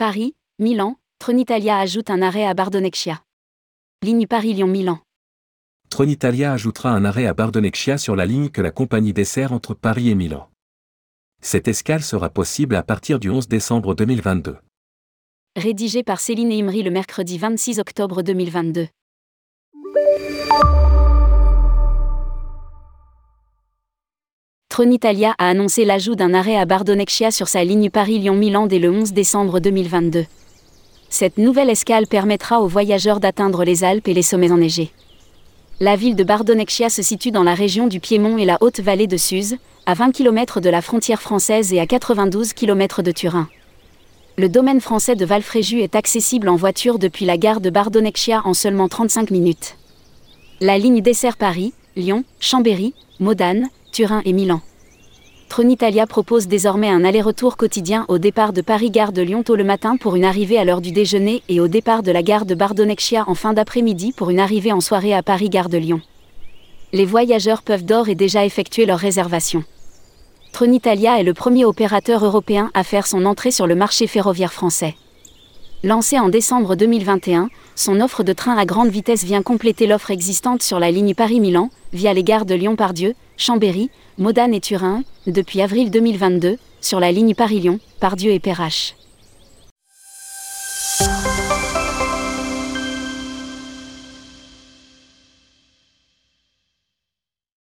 Paris, Milan, Trenitalia ajoute un arrêt à Bardonecchia. Ligne Paris-Lyon-Milan. Trenitalia ajoutera un arrêt à Bardonecchia sur la ligne que la compagnie dessert entre Paris et Milan. Cette escale sera possible à partir du 11 décembre 2022. Rédigé par Céline Imri le mercredi 26 octobre 2022. Trenitalia a annoncé l'ajout d'un arrêt à Bardonecchia sur sa ligne Paris-Lyon-Milan dès le 11 décembre 2022. Cette nouvelle escale permettra aux voyageurs d'atteindre les Alpes et les sommets enneigés. La ville de Bardonecchia se situe dans la région du Piémont et la haute vallée de Suse, à 20 km de la frontière française et à 92 km de Turin. Le domaine français de Valfréjus est accessible en voiture depuis la gare de Bardonecchia en seulement 35 minutes. La ligne dessert Paris, Lyon, Chambéry, Modane, Turin et Milan. Trenitalia propose désormais un aller-retour quotidien au départ de Paris-Gare de Lyon tôt le matin pour une arrivée à l'heure du déjeuner et au départ de la gare de Bardonecchia en fin d'après-midi pour une arrivée en soirée à Paris-Gare de Lyon. Les voyageurs peuvent d'ores et déjà effectuer leur réservation. Trenitalia est le premier opérateur européen à faire son entrée sur le marché ferroviaire français. Lancée en décembre 2021, son offre de train à grande vitesse vient compléter l'offre existante sur la ligne Paris-Milan, via les gares de Lyon-Pardieu, Chambéry, Modane et Turin, depuis avril 2022, sur la ligne Paris-Lyon, Pardieu et Perrache.